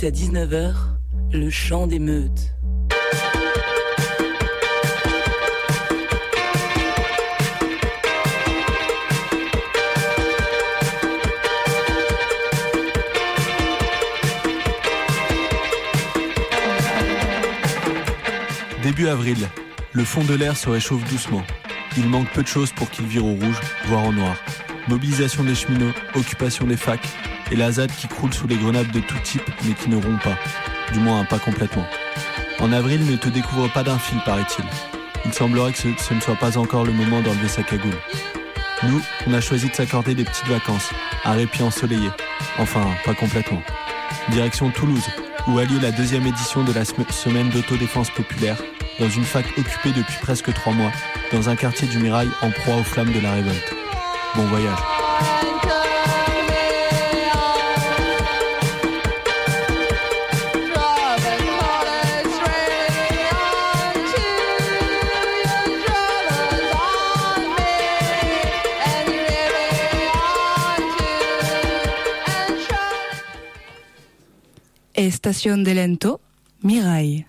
18 à 19h, le chant des meutes. Début avril, le fond de l'air se réchauffe doucement. Il manque peu de choses pour qu'il vire au rouge, voire au noir. Mobilisation des cheminots, occupation des facs, et la ZAD qui croule sous les grenades de tout type mais qui ne rompt pas. Du moins pas complètement. En avril ne te découvre pas d'un fil, paraît-il. Il semblerait que ce, ne soit pas encore le moment d'enlever sa cagoule. Nous, on a choisi de s'accorder des petites vacances, un répit ensoleillé. Enfin, pas complètement. Direction Toulouse, où a lieu la deuxième édition de la semaine d'autodéfense populaire, dans une fac occupée depuis presque trois mois, dans un quartier du Mirail en proie aux flammes de la révolte. Bon voyage. Station de Lento, Mirail.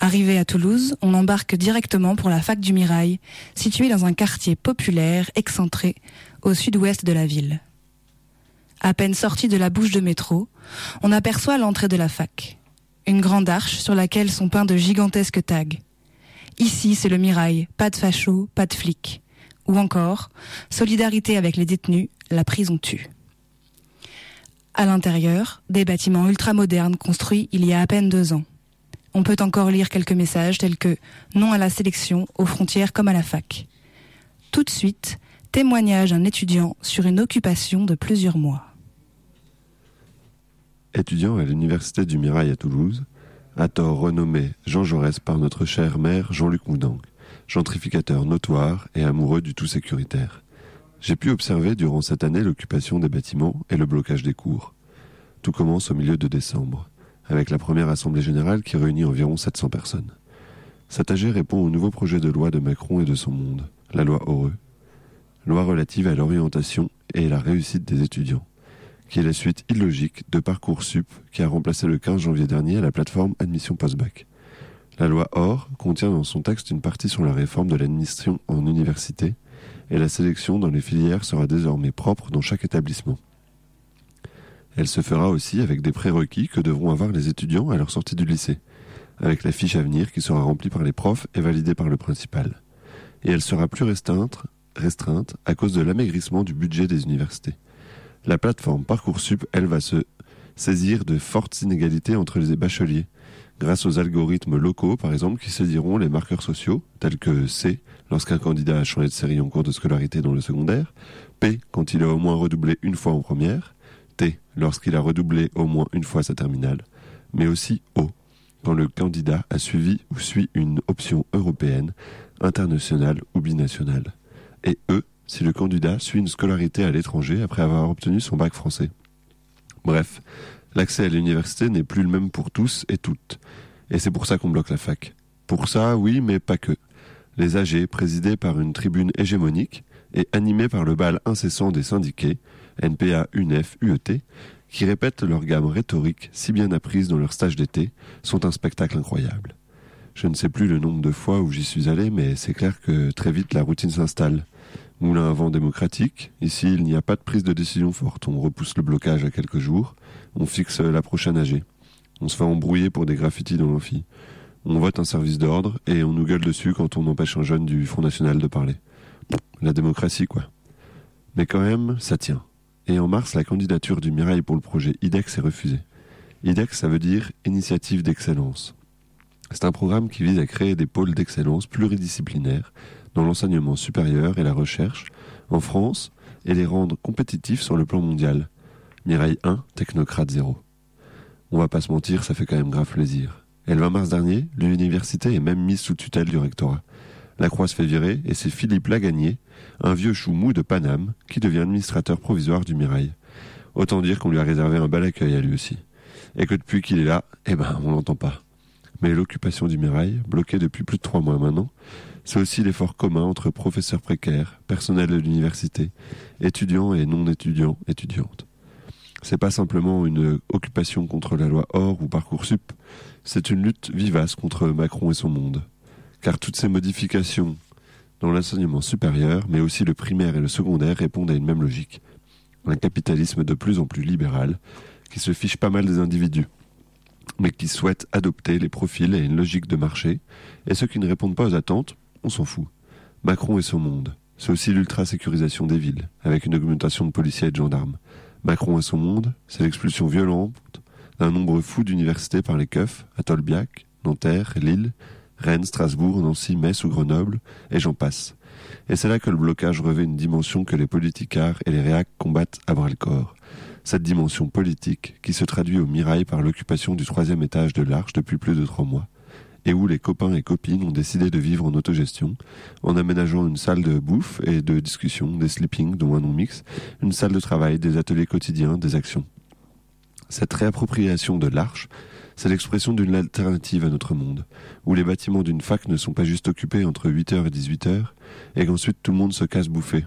Arrivé à Toulouse, on embarque directement pour la fac du Mirail, située dans un quartier populaire excentré au sud-ouest de la ville. À peine sorti de la bouche de métro, on aperçoit l'entrée de la fac. Une grande arche sur laquelle sont peints de gigantesques tags. Ici, c'est le Mirail, pas de facho, pas de flics. Ou encore, solidarité avec les détenus, la prison tue. À l'intérieur, des bâtiments ultramodernes construits il y a à peine deux ans. On peut encore lire quelques messages tels que non à la sélection, aux frontières comme à la fac. Tout de suite, témoignage d'un étudiant sur une occupation de plusieurs mois. Étudiant à l'université du Mirail à Toulouse, à tort renommé Jean Jaurès par notre cher maire Jean-Luc Moudang, gentrificateur notoire et amoureux du tout sécuritaire. J'ai pu observer durant cette année l'occupation des bâtiments et le blocage des cours. Tout commence au milieu de décembre, avec la première Assemblée générale qui réunit environ 700 personnes. Cet répond au nouveau projet de loi de Macron et de son monde, la loi Heureux, loi relative à l'orientation et la réussite des étudiants, qui est la suite illogique de Parcoursup qui a remplacé le 15 janvier dernier la plateforme Admission Postbac. La loi OR contient dans son texte une partie sur la réforme de l'admission en université, et la sélection dans les filières sera désormais propre dans chaque établissement. Elle se fera aussi avec des prérequis que devront avoir les étudiants à leur sortie du lycée, avec la fiche à venir qui sera remplie par les profs et validée par le principal. Et elle sera plus restreinte, à cause de l'amaigrissement du budget des universités. La plateforme Parcoursup, elle, va se saisir de fortes inégalités entre les bacheliers, grâce aux algorithmes locaux, par exemple, qui saisiront les marqueurs sociaux, tels que C, lorsqu'un candidat a changé de série en cours de scolarité dans le secondaire, P, quand il a au moins redoublé une fois en première, T, lorsqu'il a redoublé au moins une fois sa terminale, mais aussi O, quand le candidat a suivi ou suit une option européenne, internationale ou binationale, et E, si le candidat suit une scolarité à l'étranger après avoir obtenu son bac français. Bref, L'accès à l'université n'est plus le même pour tous et toutes. Et c'est pour ça qu'on bloque la fac. Pour ça, oui, mais pas que. Les AG, présidés par une tribune hégémonique et animés par le bal incessant des syndiqués, NPA, UNEF, UET, qui répètent leur gamme rhétorique si bien apprise dans leur stage d'été, sont un spectacle incroyable. Je ne sais plus le nombre de fois où j'y suis allé, mais c'est clair que très vite la routine s'installe. Moulin à vent démocratique, ici il n'y a pas de prise de décision forte, on repousse le blocage à quelques jours, on fixe la prochaine AG. On se fait embrouiller pour des graffitis dans l'amphi. On vote un service d'ordre et on nous gueule dessus quand on empêche un jeune du Front National de parler. La démocratie, quoi. Mais quand même, ça tient. Et en mars, la candidature du Mirail pour le projet IDEX est refusée. IDEX, ça veut dire Initiative d'excellence. C'est un programme qui vise à créer des pôles d'excellence pluridisciplinaires dans l'enseignement supérieur et la recherche en France et les rendre compétitifs sur le plan mondial. Mireille 1, Technocrate 0. On va pas se mentir, ça fait quand même grave plaisir. Et le 20 mars dernier, l'université est même mise sous tutelle du rectorat. La croix se fait virer et c'est Philippe Lagagné, un vieux chou mou de Paname, qui devient administrateur provisoire du Mirail. Autant dire qu'on lui a réservé un bel accueil à lui aussi. Et que depuis qu'il est là, eh ben, on l'entend pas. Mais l'occupation du Mirail, bloquée depuis plus de trois mois maintenant, c'est aussi l'effort commun entre professeurs précaires, personnel de l'université, étudiants et non étudiants, étudiantes. C'est pas simplement une occupation contre la loi Or ou Parcoursup, c'est une lutte vivace contre Macron et son monde. Car toutes ces modifications dans l'enseignement supérieur, mais aussi le primaire et le secondaire répondent à une même logique. Un capitalisme de plus en plus libéral, qui se fiche pas mal des individus, mais qui souhaite adopter les profils et une logique de marché, et ceux qui ne répondent pas aux attentes, on s'en fout. Macron et son monde. C'est aussi l'ultra-sécurisation des villes, avec une augmentation de policiers et de gendarmes. Macron et son monde, c'est l'expulsion violente d'un nombre fou d'universités par les keufs, à Tolbiac, Nanterre, Lille, Rennes, Strasbourg, Nancy, Metz ou Grenoble, et j'en passe. Et c'est là que le blocage revêt une dimension que les politicards et les réacs combattent à bras le corps. Cette dimension politique qui se traduit au mirail par l'occupation du troisième étage de l'Arche depuis plus de trois mois, et où les copains et copines ont décidé de vivre en autogestion, en aménageant une salle de bouffe et de discussion, des sleeping dont un nom mix, une salle de travail, des ateliers quotidiens, des actions. Cette réappropriation de l'Arche c'est l'expression d'une alternative à notre monde, où les bâtiments d'une fac ne sont pas juste occupés entre 8h et 18h, et qu'ensuite tout le monde se casse bouffer,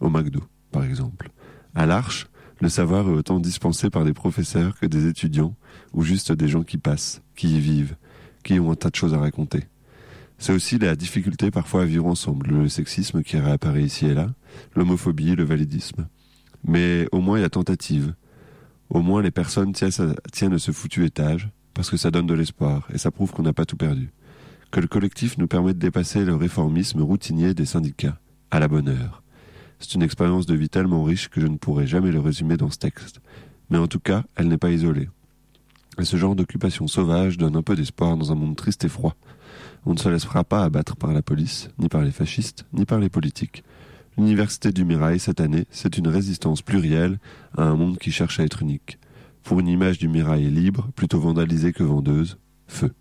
au McDo, par exemple. À l'Arche, le savoir est autant dispensé par des professeurs que des étudiants, ou juste des gens qui passent, qui y vivent, qui ont un tas de choses à raconter. C'est aussi la difficulté parfois à vivre ensemble, le sexisme qui réapparaît ici et là, l'homophobie, le validisme. Mais au moins il y a tentative. Au moins les personnes tiennent à ce foutu étage, parce que ça donne de l'espoir et ça prouve qu'on n'a pas tout perdu. Que le collectif nous permet de dépasser le réformisme routinier des syndicats, à la bonne heure. C'est une expérience de vie tellement riche que je ne pourrai jamais le résumer dans ce texte. Mais en tout cas, elle n'est pas isolée. Et ce genre d'occupation sauvage donne un peu d'espoir dans un monde triste et froid. On ne se laissera pas abattre par la police, ni par les fascistes, ni par les politiques. L'université du Mirail, cette année, c'est une résistance plurielle à un monde qui cherche à être unique. Pour une image du Mirail libre, plutôt vandalisée que vendeuse, feu.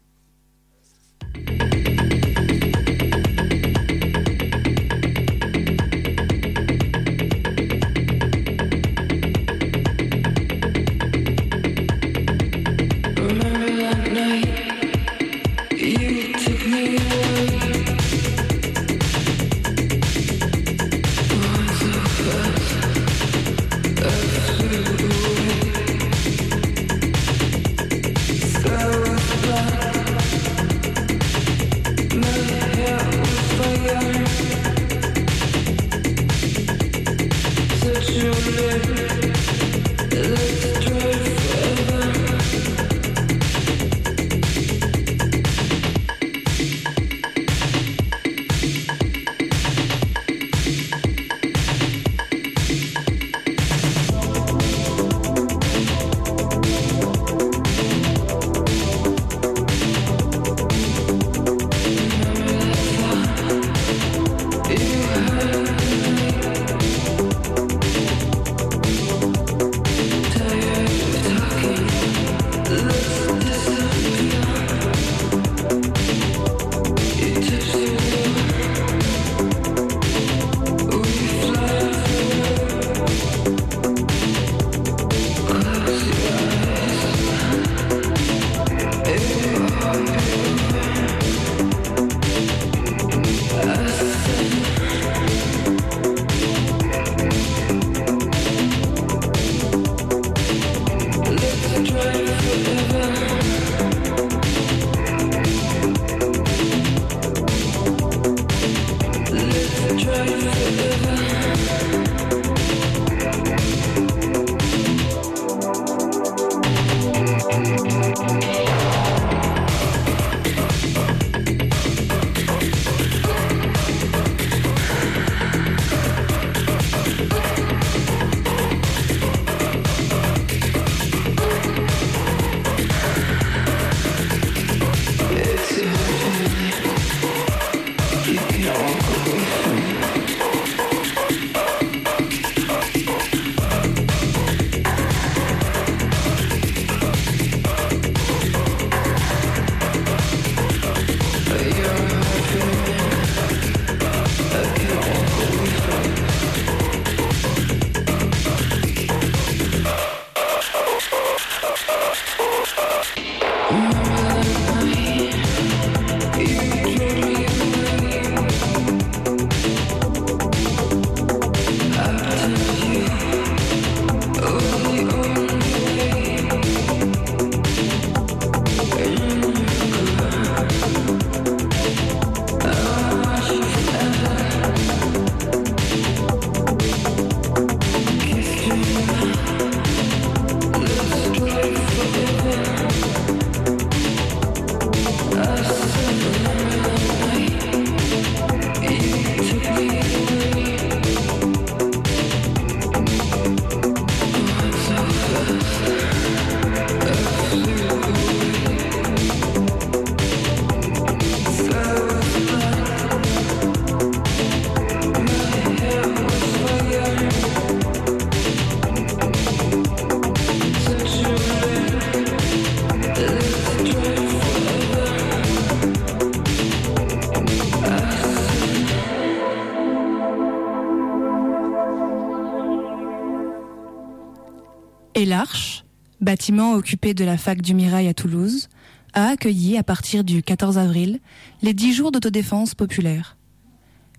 Bâtiment occupé de la fac du Mirail à Toulouse, a accueilli à partir du 14 avril les 10 jours d'autodéfense populaire.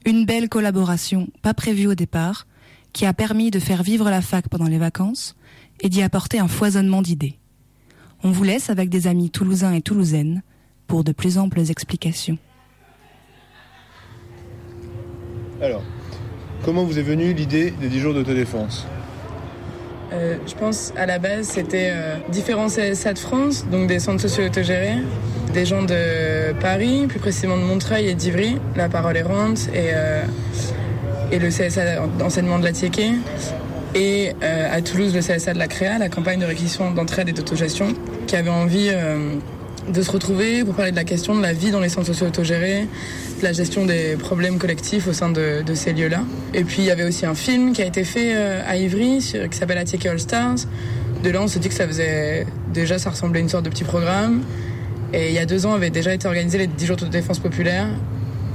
Une belle collaboration, pas prévue au départ, qui a permis de faire vivre la fac pendant les vacances et d'y apporter un foisonnement d'idées. On vous laisse avec des amis toulousains et toulousaines pour de plus amples explications. Alors, comment vous est venue l'idée des 10 jours d'autodéfense? Euh, je pense à la base c'était euh, différents CSA de France, donc des centres sociaux autogérés, des gens de Paris, plus précisément de Montreuil et d'Ivry, la parole est ronde, et, euh, et le CSA d'enseignement de la Tiéké, et à Toulouse le CSA de la Créa, la campagne de réquisition d'entraide et d'autogestion, qui avait envie de se retrouver pour parler de la question de la vie dans les centres sociaux autogérés, de la gestion des problèmes collectifs au sein de, de ces lieux-là. Et puis il y avait aussi un film qui a été fait euh, à Ivry sur- qui s'appelle Atieke All Stars. De là, on s'est dit que ça faisait déjà, ça ressemblait à une sorte de petit programme. Et il y a deux ans, avaient déjà été organisés les 10 jours de défense populaire.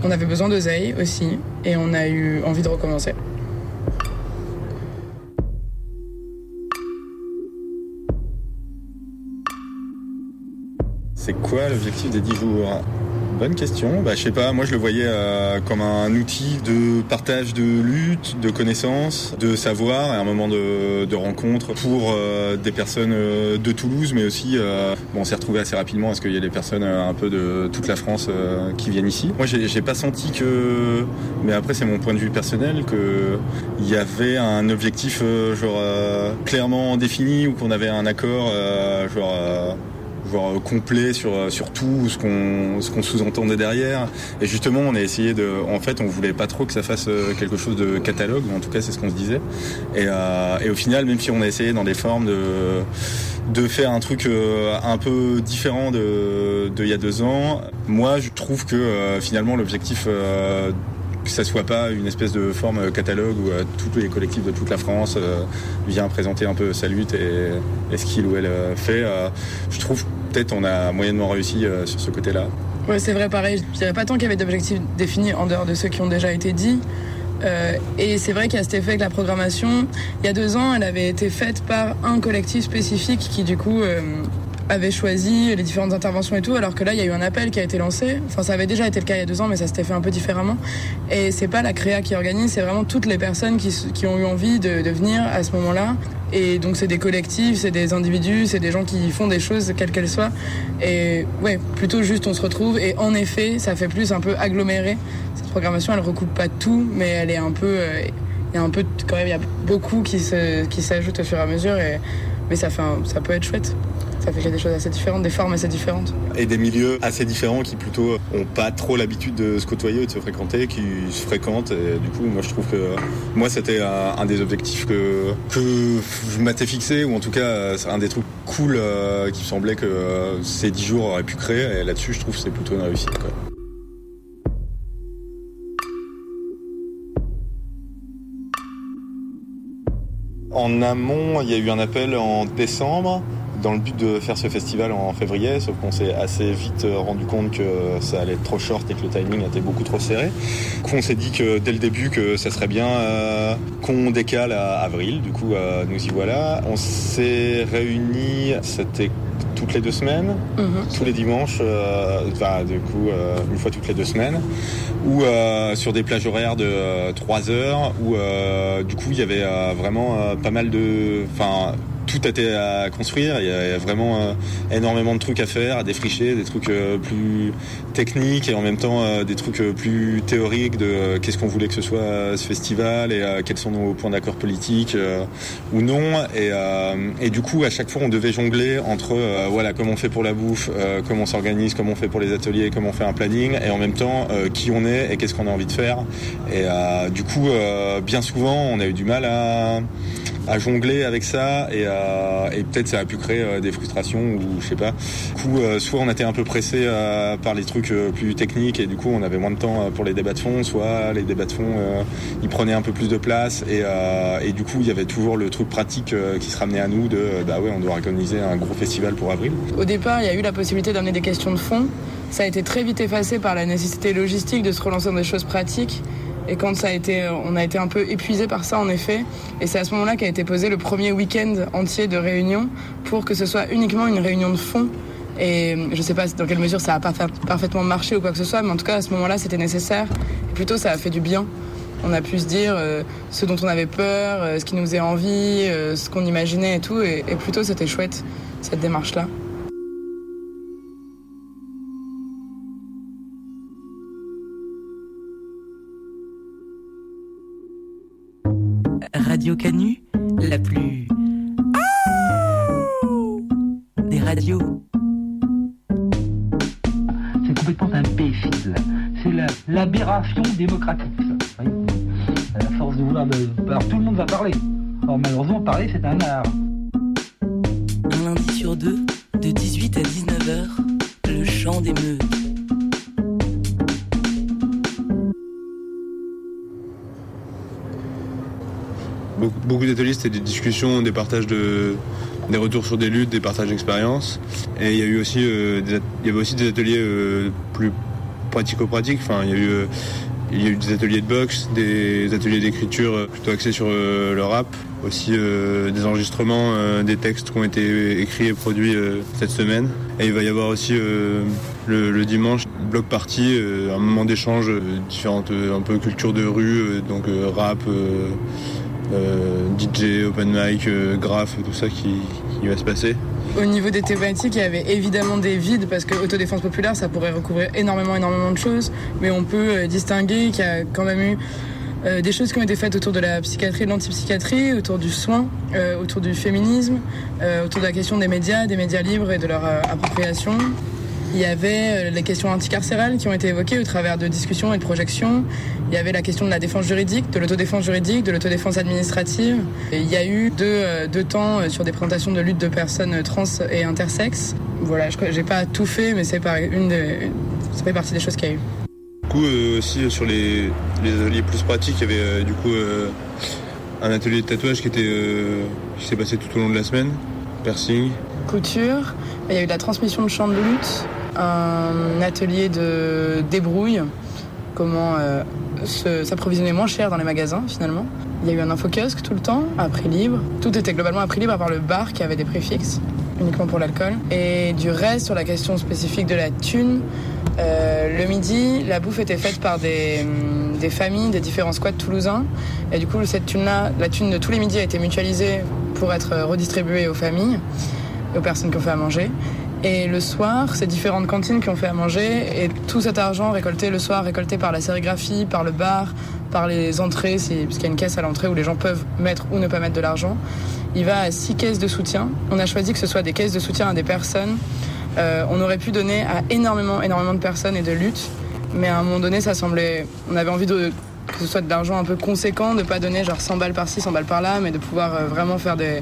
On avait besoin ZEI aussi, et on a eu envie de recommencer. C'est quoi l'objectif des 10 jours? Bonne question. Bah, je sais pas, moi je le voyais euh, comme un outil de partage de lutte, de connaissances, de savoir, et un moment de, rencontre pour euh, des personnes euh, de Toulouse, mais aussi, bon, on s'est retrouvé assez rapidement parce qu'il y a des personnes un peu de toute la France qui viennent ici. Moi j'ai pas senti que, mais après c'est mon point de vue personnel, que il y avait un objectif genre clairement défini ou qu'on avait un accord genre genre euh, complet sur euh, sur tout ce qu'on ce qu'on sous-entendait derrière. Et justement on a essayé de en fait on voulait pas trop que ça fasse euh, quelque chose de catalogue ou en tout cas c'est ce qu'on se disait. Et, et au final même si on a essayé dans des formes de de faire un truc un peu différent de de il y a deux ans moi je trouve que finalement l'objectif que ça soit pas une espèce de forme euh, catalogue où euh, tous les collectifs de toute la France euh, vient présenter un peu sa lutte et, ce qu'il ou elle fait. je trouve peut-être on a moyennement réussi sur ce côté-là. Ouais, c'est vrai, pareil. Je dirais pas tant qu'il y avait d'objectifs définis en dehors de ceux qui ont déjà été dits. Et c'est vrai a cet effet que la programmation, il y a deux ans, elle avait été faite par un collectif spécifique qui, du coup, avait choisi les différentes interventions et tout, alors que là, il y a eu un appel qui a été lancé. Enfin, ça avait déjà été le cas il y a deux ans, mais ça s'était fait un peu différemment. Et c'est pas la créa qui organise, c'est vraiment toutes les personnes qui, qui ont eu envie de, de venir à ce moment-là. Et donc, c'est des collectifs, c'est des individus, c'est des gens qui font des choses, quelles qu'elles soient. Et ouais, plutôt juste on se retrouve. Et en effet, ça fait plus un peu aggloméré. Cette programmation, elle recoupe pas tout, mais elle est un peu. euh, Il y a un peu, quand même, il y a beaucoup qui se, qui s'ajoutent au fur et à mesure. Et, mais ça, fait un- ça peut être chouette. Ça fait des choses assez différentes, des formes assez différentes. Et des milieux assez différents qui plutôt ont pas trop l'habitude de se côtoyer, de se fréquenter, qui se fréquentent. Et du coup, moi je trouve que moi c'était un, des objectifs que, que je m'étais fixé, ou en tout cas un des trucs cool euh, qui me semblait que euh, ces 10 jours auraient pu créer. Et là-dessus, je trouve que c'est plutôt une réussite. En amont, il y a eu un appel en décembre dans le but de faire ce festival en février, sauf qu'on s'est assez vite euh, rendu compte que ça allait être trop short et que le timing était beaucoup trop serré. Du coup, on s'est dit que dès le début que ça serait bien euh, qu'on décale à avril. Du coup, euh, nous y voilà. On s'est réunis, c'était toutes les deux semaines, tous les dimanches, euh, enfin du coup euh, une fois toutes les deux semaines, ou euh, sur des plages horaires de euh, 3 heures, où du coup il y avait vraiment pas mal de, enfin tout était à construire, il y a vraiment euh, énormément de trucs à faire, à défricher, des trucs euh, plus techniques et en même temps euh, des trucs plus théoriques de qu'est-ce qu'on voulait que ce soit ce festival et quels sont nos points d'accord politiques ou non. Et, du coup, à chaque fois, on devait jongler entre voilà comment on fait pour la bouffe, comment on s'organise, comment on fait pour les ateliers, comment on fait un planning, et en même temps qui on est et qu'est-ce qu'on a envie de faire. Et du coup, bien souvent, on a eu du mal à à jongler avec ça et, peut-être ça a pu créer des frustrations ou je sais pas. Du coup, soit on était un peu pressé par les trucs plus techniques et du coup on avait moins de temps pour les débats de fond, soit les débats de fond ils prenaient un peu plus de place et, et du coup il y avait toujours le truc pratique qui se ramenait à nous de bah ouais on doit organiser un gros festival pour avril. Au départ il y a eu la possibilité d'amener des questions de fond. Ça a été très vite effacé par la nécessité logistique de se relancer dans des choses pratiques. Et quand ça a été, on a été un peu épuisé par ça en effet. Et c'est à ce moment-là qu'a été posé le premier week-end entier de réunion pour que ce soit uniquement une réunion de fond. Et je sais pas dans quelle mesure ça a parfaitement marché ou quoi que ce soit, mais en tout cas à ce moment-là c'était nécessaire. Et plutôt ça a fait du bien. On a pu se dire euh, ce dont on avait peur, euh, ce qui nous faisait envie, euh, ce qu'on imaginait et tout. et plutôt c'était chouette cette démarche-là. Radio Canu, la plus des radios. C'est complètement imbécile. C'est l'aberration démocratique, ça. À la force de vouloir. Alors tout le monde va parler. Alors malheureusement, parler, c'est un art. Un lundi sur deux, de 18 à 19h, le chant des meutes. Beaucoup, d'ateliers, c'était des discussions, des partages de, des retours sur des luttes, des partages d'expériences. Et il y a eu aussi, euh, il y avait aussi des ateliers euh, plus pratico-pratiques. Enfin, il y a eu, euh, il y a eu des ateliers de boxe, des ateliers d'écriture plutôt axés sur le rap, aussi des enregistrements, des textes qui ont été écrits et produits cette semaine. Et il va y avoir aussi le, le, dimanche bloc party, un moment d'échange, différentes un peu cultures de rue, donc rap. Euh, DJ, open mic, euh, graph, tout ça qui, va se passer. Au niveau des thématiques, il y avait évidemment des vides parce que autodéfense populaire, ça pourrait recouvrir énormément, énormément de choses, mais on peut euh, distinguer qu'il y a quand même eu des choses qui ont été faites autour de la psychiatrie de l'antipsychiatrie, autour du soin, autour du féminisme, autour de la question des médias, des médias libres et de leur appropriation. Il y avait les questions anticarcérales qui ont été évoquées au travers de discussions et de projections. Il y avait la question de la défense juridique, de l'autodéfense juridique, de l'autodéfense administrative. il y a eu deux, euh, deux temps euh, sur des présentations de lutte de personnes trans et intersexes. Voilà, je n'ai pas tout fait, mais c'est une ça fait partie des choses qu'il y a eu. Du coup, euh, aussi sur les, les, ateliers plus pratiques, il y avait du coup un atelier de tatouage qui était qui s'est passé tout au long de la semaine, piercing, couture. Il y a eu de la transmission de chants de lutte, un atelier de débrouille, comment s'approvisionner moins cher dans les magasins finalement. Il y a eu un infokiosque tout le temps, à prix libre. Tout était globalement à prix libre à part le bar qui avait des prix fixes, uniquement pour l'alcool. Et du reste, sur la question spécifique de la thune, euh, le midi, la bouffe était faite par des, hum, des, familles des différents squats toulousains. Et du coup, cette thune-là, la thune de tous les midis a été mutualisée pour être redistribuée aux familles aux personnes qui ont fait à manger. Et le soir, c'est différentes cantines qui ont fait à manger et tout cet argent récolté le soir, récolté par la sérigraphie, par le bar, par les entrées, puisqu'il y a une caisse à l'entrée où les gens peuvent mettre ou ne pas mettre de l'argent, il va à six caisses de soutien. On a choisi que ce soit des caisses de soutien à des personnes. Euh, on aurait pu donner à énormément, énormément de personnes et de luttes, mais à un moment donné, ça semblait. On avait envie de que ce soit de l'argent un peu conséquent, de pas donner genre 100 balles par-ci, 100 balles par-là, mais de pouvoir euh, vraiment faire des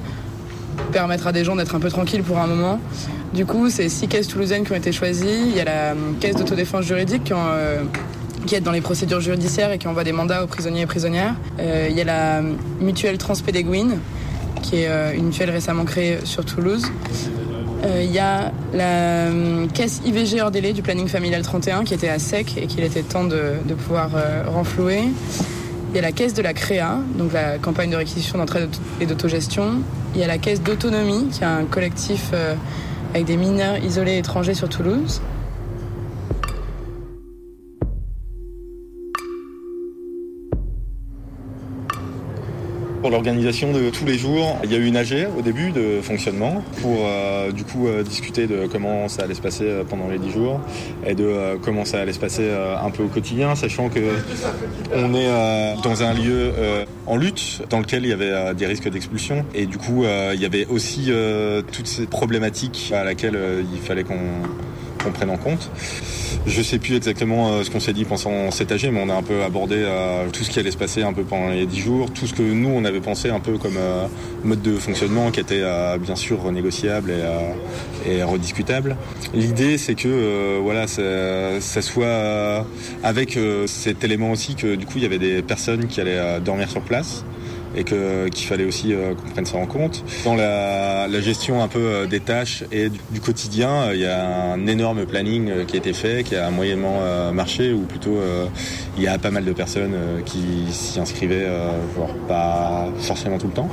permettre à des gens d'être un peu tranquilles pour un moment. Du coup, c'est six caisses toulousaines qui ont été choisies. Il y a la caisse d'autodéfense juridique qui, euh, qui, est dans les procédures judiciaires et qui envoie des mandats aux prisonniers et prisonnières. Euh, il y a la mutuelle Transpédéguine, qui est euh, une mutuelle récemment créée sur Toulouse. Il y a la caisse IVG hors délai du planning familial 31 qui était à sec et qu'il était temps de pouvoir renflouer. Il y a la caisse de la CREA, donc la campagne de réquisition d'entraide et d'autogestion. Il y a la caisse d'autonomie, qui est un collectif avec des mineurs isolés étrangers sur Toulouse. Pour l'organisation de tous les jours, il y a eu une AG au début de fonctionnement pour euh, du coup euh, discuter de comment ça allait se passer euh, pendant les 10 jours et de comment ça allait se passer un peu au quotidien, sachant que on est dans un lieu en lutte, dans lequel il y avait des risques d'expulsion. Et du coup, il y avait aussi toutes ces problématiques à laquelle il fallait qu'on prenne en compte. Je sais plus exactement euh, ce qu'on s'est dit pendant cet AG, mais on a un peu abordé euh, tout ce qui allait se passer un peu pendant les dix jours, tout ce que nous on avait pensé un peu comme euh, mode de fonctionnement qui était bien sûr renégociable et, rediscutable. L'idée c'est que voilà ça, soit avec cet élément aussi que du coup il y avait des personnes qui allaient dormir sur place et qu'il fallait aussi euh, qu'on prenne ça en compte. Dans la, gestion un peu euh, des tâches et du, quotidien, euh, il y a un énorme planning qui a été fait, qui a moyennement marché, ou plutôt il y a pas mal de personnes qui s'y inscrivaient, voire pas forcément tout le temps.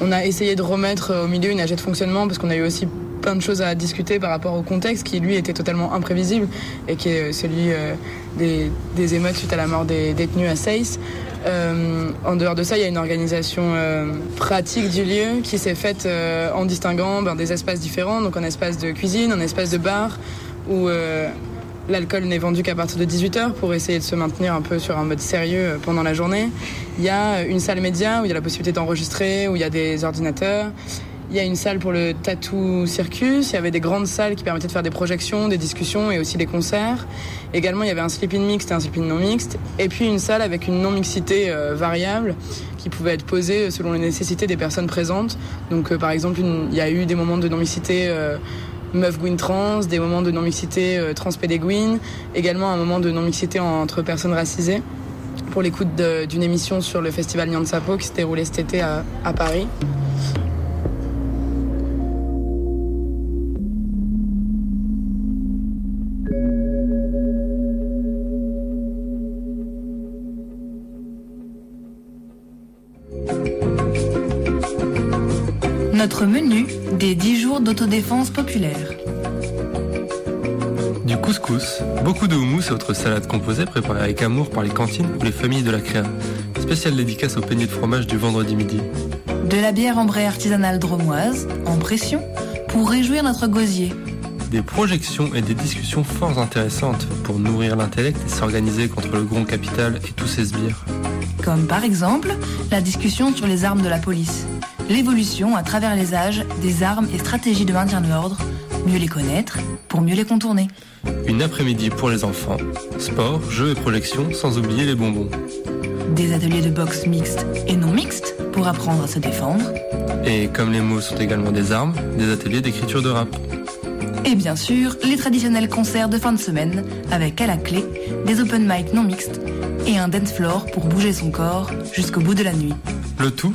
On a essayé de remettre au milieu une AG de fonctionnement parce qu'on a eu aussi plein de choses à discuter par rapport au contexte qui lui était totalement imprévisible et qui est celui des, des, émeutes suite à la mort des détenus à Seyss. Euh, en dehors de ça, il y a une organisation euh, pratique du lieu qui s'est faite euh, en distinguant ben, des espaces différents, donc un espace de cuisine, un espace de bar, où l'alcool n'est vendu qu'à partir de 18h pour essayer de se maintenir un peu sur un mode sérieux pendant la journée. Il y a une salle média où il y a la possibilité d'enregistrer, où il y a des ordinateurs. Il y a une salle pour le tattoo circus. Il y avait des grandes salles qui permettaient de faire des projections, des discussions et aussi des concerts. Également, il y avait un sleeping mixte et un sleeping non mixte. Et puis une salle avec une non-mixité euh, variable qui pouvait être posée selon les nécessités des personnes présentes. Donc, euh, par exemple, il y a eu des moments de non-mixité euh, meuf gwyn trans, des moments de non-mixité trans pédéguine, également un moment de non-mixité entre personnes racisées pour l'écoute d'une émission sur le festival Nyan Sapo qui s'est déroulé cet été à Paris. D'autodéfense populaire. Du couscous, beaucoup de houmous et autres salades composées préparées avec amour par les cantines ou les familles de la créa. Spéciale dédicace au peigné de fromage du vendredi midi. De la bière ambrée artisanale dromoise, en pression, pour réjouir notre gosier. Des projections et des discussions fort intéressantes pour nourrir l'intellect et s'organiser contre le grand capital et tous ses sbires. Comme par exemple la discussion sur les armes de la police l'évolution à travers les âges des armes et stratégies de maintien de l'ordre, mieux les connaître pour mieux les contourner. Une après-midi pour les enfants, sport, jeux et projections sans oublier les bonbons. Des ateliers de boxe mixtes et non mixtes pour apprendre à se défendre. Et comme les mots sont également des armes, des ateliers d'écriture de rap. Et bien sûr, les traditionnels concerts de fin de semaine avec à la clé des open mic non mixtes et un dance floor pour bouger son corps jusqu'au bout de la nuit. Le tout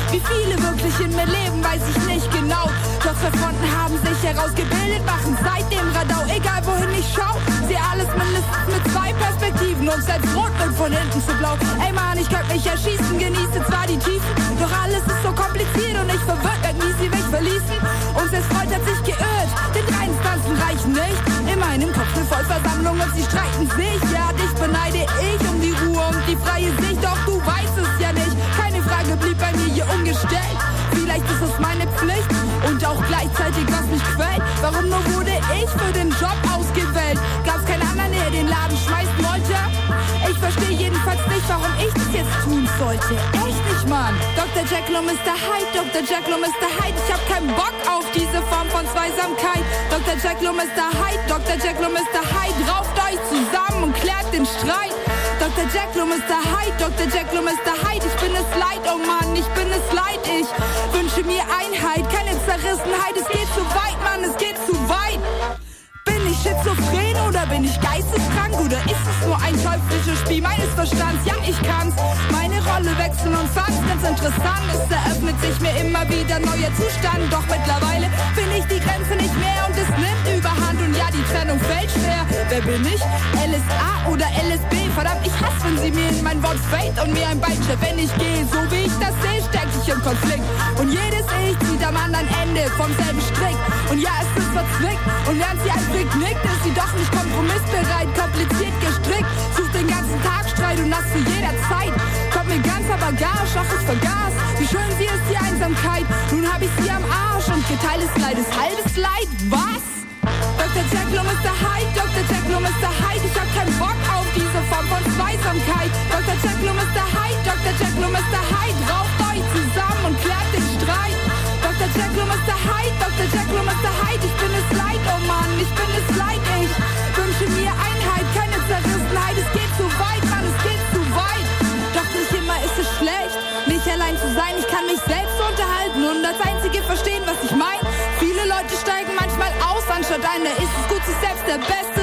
Wie viele wirklich in mir leben, weiß ich nicht genau. Doch zwei Fronten haben sich herausgebildet, machen seitdem Radau, egal wohin ich schau. Seh alles mindestens mit zwei Perspektiven und selbst rot wird von hinten zu blau. Ey Mann, ich könnte mich erschießen, genieße zwar die Tiefen, doch alles ist so kompliziert und ich verwirrt, wenn nie sie mich verließen. Und selbst Freund hat sich geirrt, denn drei Instanzen reichen nicht. In meinem Kopf eine Vollversammlung und sie streiten sich. Ja, dich beneide ich um die Ruhe und die freie Sicht, doch ungestellt. Vielleicht ist es meine Pflicht und auch gleichzeitig was mich quält. Warum nur wurde ich für den Job ausgewählt? Gab's keinen anderen, der den Laden schmeißen wollte? Ich verstehe jedenfalls nicht, warum ich das jetzt tun sollte. Echt nicht, Mann. Dr. Jekyll und Mr. Hyde, Dr. Jekyll und Mr. Hyde. Ich hab keinen Bock auf diese Form von Zweisamkeit. Dr. Jekyll und Mr. Hyde, Dr. Jekyll und Mr. Hyde. Rauft euch zusammen und klärt den Streit. Dr. Jekyll und Mr. Hyde, Dr. Jekyll und Mr. Hyde. Ich bin es leid, oh Mann, ich bin es leid. Ich wünsche mir Einheit, keine Zerrissenheit. Es geht zu weit, Mann, es geht zu weit. Bin ich schizophren oder bin ich geisteskrank? Oder ist es nur ein teuflisches Spiel meines Verstands? Ja, ich kann's. Meine Rolle wechseln und fand's ganz interessant. Es eröffnet sich mir immer wieder neuer Zustand. Doch mittlerweile finde ich die Grenze nicht mehr und es nimmt überhand. Und ja, die Trennung fällt schwer. Wer bin ich? LSA oder LSB? Verdammt, ich hasse, wenn sie mir in mein Wort fällt und mir ein Bein Wenn ich gehe, so wie ich das sehe, im Konflikt. Und jedes Ich zieht am anderen Ende vom selben Strick. Und ja, es ist verzwickt. Und während sie ein Blick nickt, ist sie doch nicht kompromissbereit, kompliziert gestrickt. Sucht den ganzen Tag Streit und das zu jeder Zeit. Kommt mir ganz aber Gage, ach ich vergaß, wie schön sie ist, die Einsamkeit. Nun hab ich sie am Arsch und geteiltes Leid ist halbes Leid. Was? Dr. Jekyll und Mr. Hyde, Dr. Jekyll und Mr. Hyde, ich hab keinen Bock auf Form von Zweisamkeit. Dr. Jekyll und Mr. Hyde, Dr. Jekyll und Mr. Hyde, rauft euch zusammen und klärt den Streit. Dr. Jekyll und Mr. Hyde, Dr. Jekyll und Mr. Hyde, ich bin es leid, oh Mann, ich bin es leid, ich wünsche mir Einheit, keine Zerrissenheit, es geht zu weit, Mann, es geht zu weit. Doch nicht immer ist es schlecht, nicht allein zu sein, ich kann mich selbst unterhalten und das Einzige verstehen, was ich mein. Viele Leute steigen manchmal aus, anstatt ein, da ist es gut, sich selbst der beste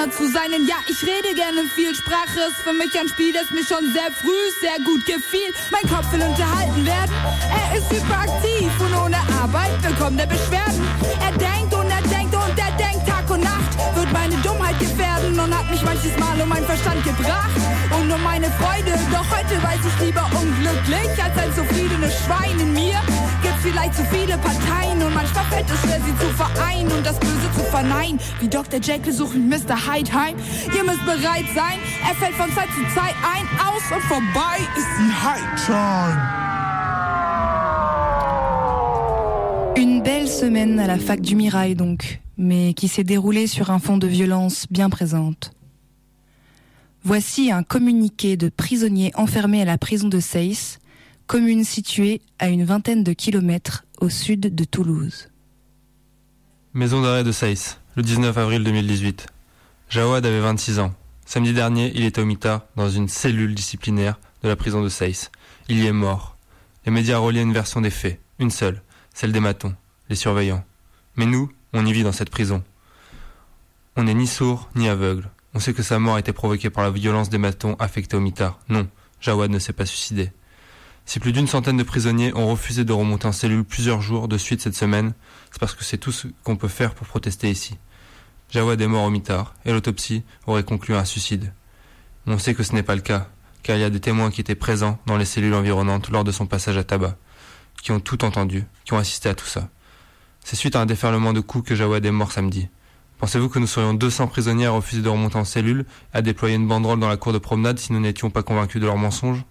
Gesprächspartner zu sein. Denn ja, ich rede gerne viel, Sprache ist für mich ein Spiel, das mir schon sehr früh sehr gut gefiel. Mein Kopf will unterhalten werden, er ist hyperaktiv und ohne Arbeit bekommt er Beschwerden. Er denkt und er denkt und er denkt Tag und Nacht, wird meine Dummheit gefährden und hat mich manches Mal um meinen Verstand gebracht und um meine Freude. Doch heute weiß ich lieber unglücklich als ein zufriedenes Schwein in mir. Une belle semaine à la fac du Mirail donc, mais qui s'est déroulée sur un fond de violence bien présente. Voici un communiqué de prisonniers enfermés à la prison de Seyss, commune située à une vingtaine de kilomètres au sud de Toulouse. Maison d'arrêt de Seyss, le 19 avril 2018. Jawad avait 26 ans. Samedi dernier, il était au mitard dans une cellule disciplinaire de la prison de Seyss. Il y est mort. Les médias relaient une version des faits, une seule, celle des matons, les surveillants. Mais nous, on y vit dans cette prison. On n'est ni sourd ni aveugle. On sait que sa mort a été provoquée par la violence des matons affectés au mitard. Non, Jawad ne s'est pas suicidé. Si plus d'une centaine de prisonniers ont refusé de remonter en cellule plusieurs jours de suite cette semaine, c'est parce que c'est tout ce qu'on peut faire pour protester ici. Jawad est mort au mitard et l'autopsie aurait conclu un suicide. On sait que ce n'est pas le cas, car il y a des témoins qui étaient présents dans les cellules environnantes lors de son passage à tabac, qui ont tout entendu, qui ont assisté à tout ça. C'est suite à un déferlement de coups que Jawad est mort samedi. Pensez-vous que nous serions 200 prisonniers à refuser de remonter en cellule, à déployer une banderole dans la cour de promenade si nous n'étions pas convaincus de leurs mensonges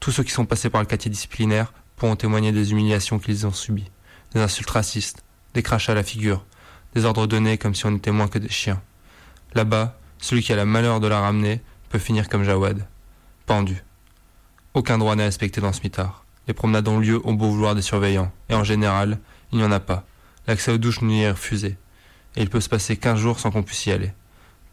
Tous ceux qui sont passés par le quartier disciplinaire pourront témoigner des humiliations qu'ils ont subies, des insultes racistes, des crachats à la figure, des ordres donnés comme si on était moins que des chiens. Là-bas, celui qui a le malheur de la ramener peut finir comme Jawad, pendu. Aucun droit n'est respecté dans ce mitard. Les promenades ont lieu au beau vouloir des surveillants, et en général, il n'y en a pas. L'accès aux douches nous est refusé, et il peut se passer 15 jours sans qu'on puisse y aller.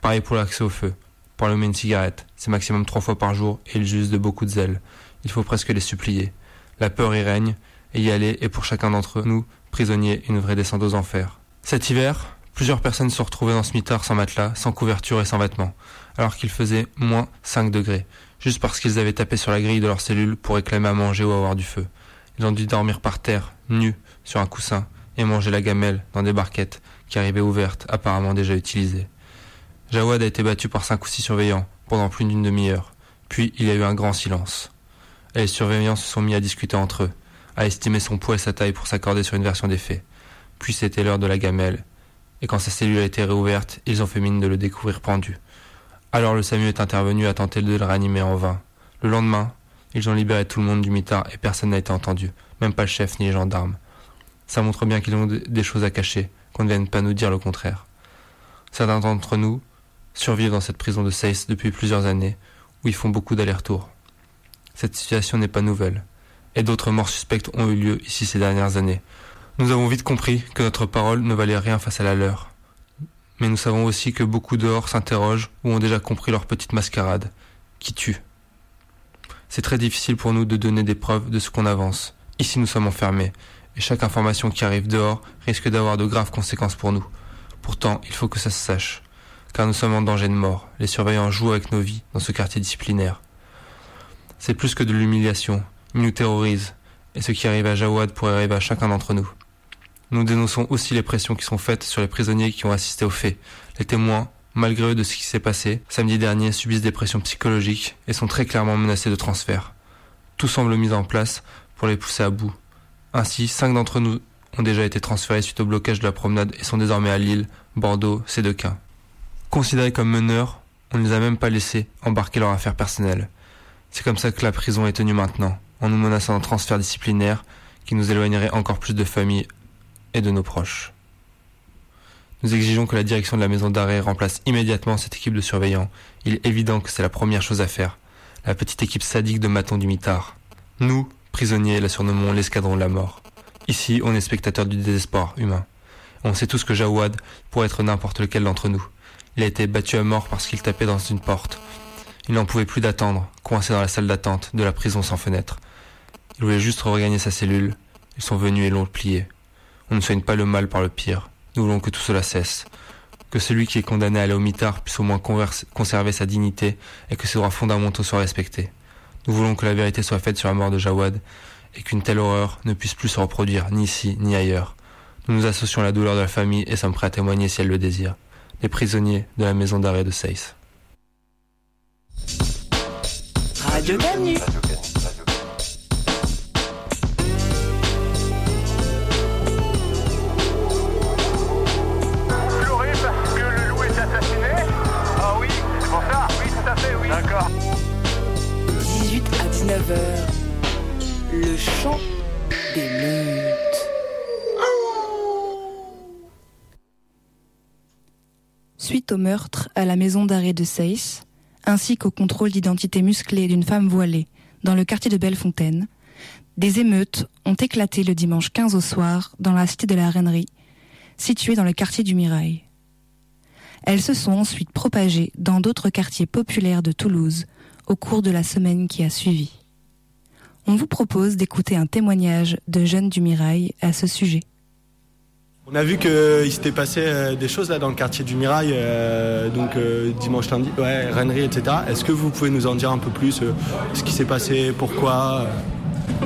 Pareil pour l'accès au feu. Pour allumer une cigarette, c'est maximum trois fois par jour, et ils usent de beaucoup de zèle. Il faut presque les supplier. La peur y règne, et y aller est pour chacun d'entre nous, prisonniers, une vraie descente aux enfers. Cet hiver, plusieurs personnes se retrouvaient dans ce mitard sans matelas, sans couverture et sans vêtements, alors qu'il faisait moins 5 degrés, juste parce qu'ils avaient tapé sur la grille de leur cellule pour réclamer à manger ou avoir du feu. Ils ont dû dormir par terre, nus, sur un coussin, et manger la gamelle dans des barquettes qui arrivaient ouvertes, apparemment déjà utilisées. Jawad a été battu par cinq ou six surveillants pendant plus d'une demi-heure. Puis il y a eu un grand silence. Et les surveillants se sont mis à discuter entre eux, à estimer son poids et sa taille pour s'accorder sur une version des faits. Puis c'était l'heure de la gamelle. Et quand sa cellule a été réouverte, ils ont fait mine de le découvrir pendu. Alors le SAMU est intervenu à tenter de le réanimer en vain. Le lendemain, ils ont libéré tout le monde du mitard et personne n'a été entendu, même pas le chef ni les gendarmes. Ça montre bien qu'ils ont des choses à cacher, qu'on ne vienne pas nous dire le contraire. Certains d'entre nous survivent dans cette prison de Seyss depuis plusieurs années, où ils font beaucoup d'allers-retours. Cette situation n'est pas nouvelle, et d'autres morts suspectes ont eu lieu ici ces dernières années. Nous avons vite compris que notre parole ne valait rien face à la leur. Mais nous savons aussi que beaucoup dehors s'interrogent ou ont déjà compris leur petite mascarade, qui tue? C'est très difficile pour nous de donner des preuves de ce qu'on avance. Ici nous sommes enfermés, et chaque information qui arrive dehors risque d'avoir de graves conséquences pour nous. Pourtant, il faut que ça se sache, car nous sommes en danger de mort. Les surveillants jouent avec nos vies dans ce quartier disciplinaire. C'est plus que de l'humiliation, ils nous terrorisent, et ce qui arrive à Jawad pourrait arriver à chacun d'entre nous. Nous dénonçons aussi les pressions qui sont faites sur les prisonniers qui ont assisté aux faits. Les témoins, malgré eux de ce qui s'est passé, samedi dernier subissent des pressions psychologiques et sont très clairement menacés de transfert. Tout semble mis en place pour les pousser à bout. Ainsi, cinq d'entre nous ont déjà été transférés suite au blocage de la promenade et sont désormais à Lille, Bordeaux, Sédequin. Considérés comme meneurs, on ne les a même pas laissés embarquer leurs affaires personnelles. C'est comme ça que la prison est tenue maintenant, en nous menaçant d'un transfert disciplinaire qui nous éloignerait encore plus de famille et de nos proches. Nous exigeons que la direction de la maison d'arrêt remplace immédiatement cette équipe de surveillants. Il est évident que c'est la première chose à faire. La petite équipe sadique de matons du mitard. Nous, prisonniers, la surnommons l'escadron de la mort. Ici, on est spectateurs du désespoir humain. On sait tous que Jawad pourrait être n'importe lequel d'entre nous. Il a été battu à mort parce qu'il tapait dans une porte. Il n'en pouvait plus d'attendre, coincé dans la salle d'attente de la prison sans fenêtre. Il voulait juste regagner sa cellule. Ils sont venus et l'ont plié. On ne soigne pas le mal par le pire. Nous voulons que tout cela cesse. Que celui qui est condamné à aller au mitard puisse au moins conserver sa dignité et que ses droits fondamentaux soient respectés. Nous voulons que la vérité soit faite sur la mort de Jawad et qu'une telle horreur ne puisse plus se reproduire ni ici ni ailleurs. Nous nous associons à la douleur de la famille et sommes prêts à témoigner si elle le désire. Les prisonniers de la maison d'arrêt de Seyss. Radio Canu. parce que le loup est assassiné Ah oui, c'est pour ça Oui, tout à fait, oui. D'accord. 18 à 19h. Le chant des meutes. Suite au meurtre à la maison d'arrêt de Seyss, ainsi qu'au contrôle d'identité musclée d'une femme voilée dans le quartier de Bellefontaine, des émeutes ont éclaté le dimanche 15 au soir dans la cité de la Reinerie, située dans le quartier du Mirail. Elles se sont ensuite propagées dans d'autres quartiers populaires de Toulouse au cours de la semaine qui a suivi. On vous propose d'écouter un témoignage de jeunes du Mirail à ce sujet. On a vu qu'il s'était passé euh, des choses là dans le quartier du Mirail, euh, donc euh, dimanche, lundi, ouais, etc. Est-ce que vous pouvez nous en dire un peu plus euh, ce qui s'est passé, pourquoi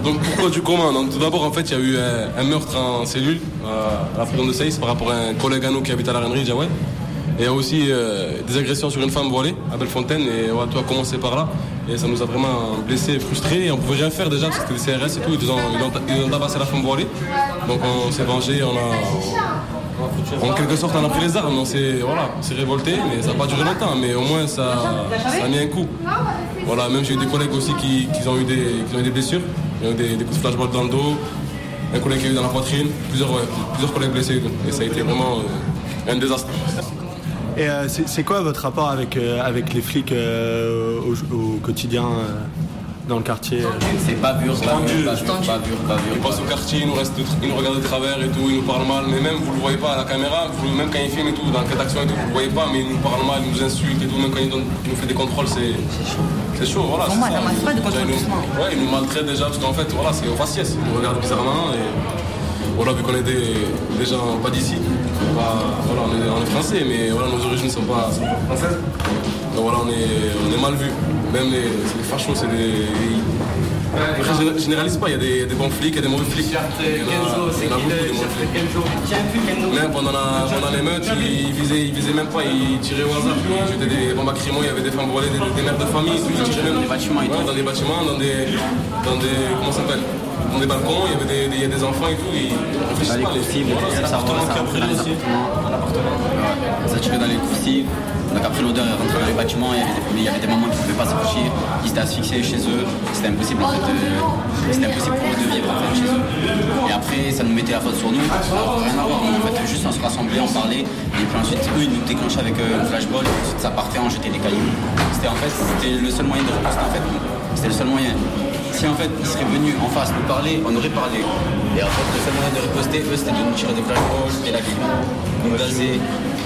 Donc pourquoi du commun Donc, Tout d'abord, en fait, il y a eu un, meurtre en cellule euh, à la prison de Seyss par rapport à un collègue à nous qui habite à la Rennerie, Jawed. Et il y a aussi euh, des agressions sur une femme voilée à Bellefontaine et tout a commencé par là? Et ça nous a vraiment blessés frustrés. Et on pouvait rien faire déjà parce que c'était des CRS et tout. Ils ont, ils ont, tabassé la femme voilée. Donc on s'est vengé, on a. En quelque sorte, on a pris les armes, on s'est voilà, révolté, mais ça n'a pas duré longtemps. Mais au moins, ça, a mis un coup. Voilà, même j'ai eu des collègues aussi qui, qui ont, eu des, qui ont eu des blessures. Eu des, coups de flashball dans le dos, un collègue qui a eu dans la poitrine, plusieurs, plusieurs collègues blessés. Et ça a été vraiment euh, un désastre. Et euh, c'est c'est quoi votre rapport avec, euh, avec les flics euh, au, au quotidien euh, dans le quartier C'est pas dur, pas Tendu. pas dur, pas dur. Ils passent au quartier, ils nous, restent de- ils nous regardent de travers et tout, ils nous parlent mal, mais même vous le voyez pas à la caméra, vous- même quand ils filment et tout, dans le cas d'action et tout, vous le voyez pas, mais ils nous parlent mal, ils nous insultent et tout, même quand ils, donnent- ils nous font des contrôles, c'est c'est chaud, voilà. Pour c'est moi, ça. pas de contrôle doucement. Ouais, ils nous maltraitent déjà, parce qu'en fait, voilà, c'est au faciès, ils nous regardent bizarrement et voilà, vu qu'on est des, des gens pas d'ici, voilà, on est, français, mais voilà, nos origines sont pas, sont pas françaises. Donc voilà, on est, on est mal vu. Même les, des fachos, c'est des. Après, je géné- généralise pas, il y a des, des bons flics, il y a des mauvais flics. Même pendant, la, pendant les meutes, ils, visaient, ils visaient même pas, ils tiraient au hasard. Ils jetaient des bombes il y avait des femmes voilées, des, des mères de famille, tout, ils tiraient même. Dans des bâtiments et Ouais, tout. Dans des bâtiments, dans des. Dans des comment ça s'appelle? Dans des balcons, il y avait des, des- il y a des enfants et tout. Ils réfléchissent les pas. les- voilà, c'est l'appartement qui a dans les aussi. appartements. Ça tirait dans les coursives. Donc après l'odeur est rentrée dans les bâtiments, il y avait des, il y avait des mamans qui ne pouvaient pas sortir, ils étaient asphyxiés chez eux, c'était impossible en fait, euh, c'était impossible pour eux de vivre en fait chez eux. Et après ça nous mettait la faute sur nous, alors rien à voir, en fait juste on se rassemblait, on parlait, et puis ensuite eux ils nous déclenchaient avec euh, un flashball, ça partait, on jetait des cailloux. C'était en fait c'était le seul moyen de riposter en fait, c'était le seul moyen. Si en fait ils seraient venus en face nous parler, on aurait parlé. Et en fait le seul moyen de riposter, eux c'était de nous tirer des flashballs, des lacrymos, nous gazer,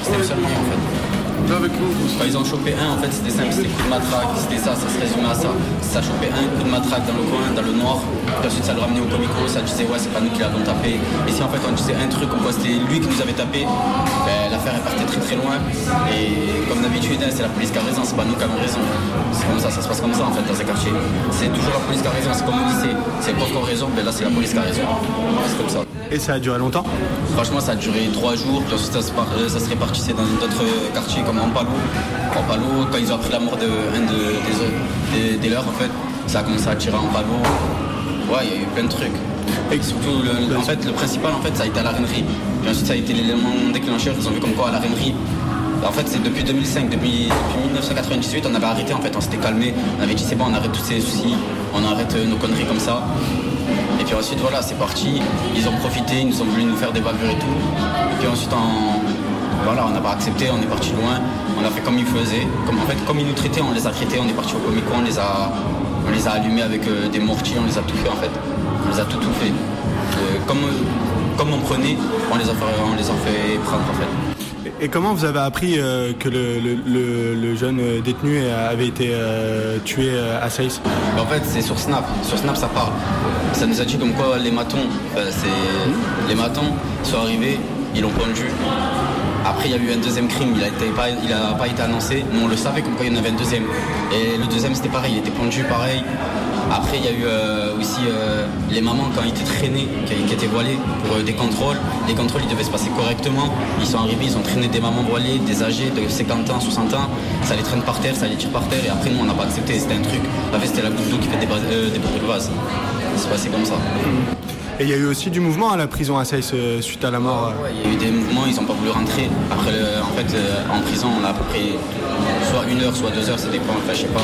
c'était le seul moyen en fait. Quand ils ont chopé un, en fait, c'était simple, c'était coup de matraque, c'était ça, ça se résumait à ça. Ça chopait un coup de matraque dans le coin, dans le noir, puis ensuite ça le ramenait au comico, ça disait ouais, c'est pas nous qui l'avons tapé. Et si en fait on disait un truc, comme quoi c'était lui qui nous avait tapé, ben, l'affaire est partie très très loin. Et comme d'habitude, hein, c'est la police qui a raison, c'est pas nous qui avons raison. C'est comme ça, ça se passe comme ça en fait dans ces quartiers. C'est toujours la police qui a raison, c'est comme au lycée, c'est pas qu'on a raison, mais là c'est la police qui a raison. C'est comme ça. Et ça a duré longtemps? Franchement, ça a duré trois jours, puis ensuite ça se, par- euh, ça se répartissait dans d'autres quartiers comme Ampalo. Ampalo, quand ils ont appris la mort de un de- des, leurs, en fait, ça a commencé à tirer en ballon. Ouais, il y a eu plein de trucs. Et surtout, le- en fait, le principal, en fait, ça a été à la reinerie. Et ensuite, ça a été l'élément déclencheur. Ils ont vu comme quoi à la reinerie. En fait, c'est depuis 2005, depuis, depuis 1998, on avait arrêté, en fait, on s'était calmé. On avait dit, c'est bon, on arrête tous ces soucis, on arrête euh, nos conneries comme ça. Et puis ensuite, voilà, c'est parti. Ils ont profité, ils nous ont voulu nous faire des bavures et tout. Et puis ensuite, en- voilà, on n'a pas accepté, on est parti loin. On a fait comme ils faisaient. Comme, en fait, comme ils nous traitaient, on les a traités. On est parti au Comico, on les a, on les a allumés avec euh, des mortiers, on les a tout fait en fait. On les a tout tout fait. Euh, comme, comme on prenait, on les a fait, on les a fait prendre en fait. Et comment vous avez appris euh, que le, le- jeune détenu avait été euh, tué à Saïs En fait, c'est sur Snap. Sur Snap, ça parle. Ça nous a dit comme quoi les matons, euh, c'est les matons sont arrivés, ils l'ont pendu. Après, il y a eu un deuxième crime, il n'a pas, été annoncé, mais on le savait comme quoi il y en avait un deuxième. Et le deuxième, c'était pareil, il était pendu pareil. Après, il y a eu euh, aussi euh, les mamans quand ils étaient traînés, qui, qui étaient voilées pour euh, des contrôles. Les contrôles, ils devaient se passer correctement. Ils sont arrivés, ils ont traîné des mamans voilées, des âgés de 50 ans, 60 ans. Ça les traîne par terre, ça les tire par terre. Et après, nous, on n'a pas accepté. C'était un truc. Fait, c'était la goutte qui fait des, des de vase. C'est passé comme ça. Il y a eu aussi du mouvement à la prison à Saïs euh, suite à la mort. euh. Il y a eu des mouvements, ils n'ont pas voulu rentrer. Après, en fait, euh, en prison, on a à peu près soit une heure, soit deux heures, ça dépend, enfin, je sais pas.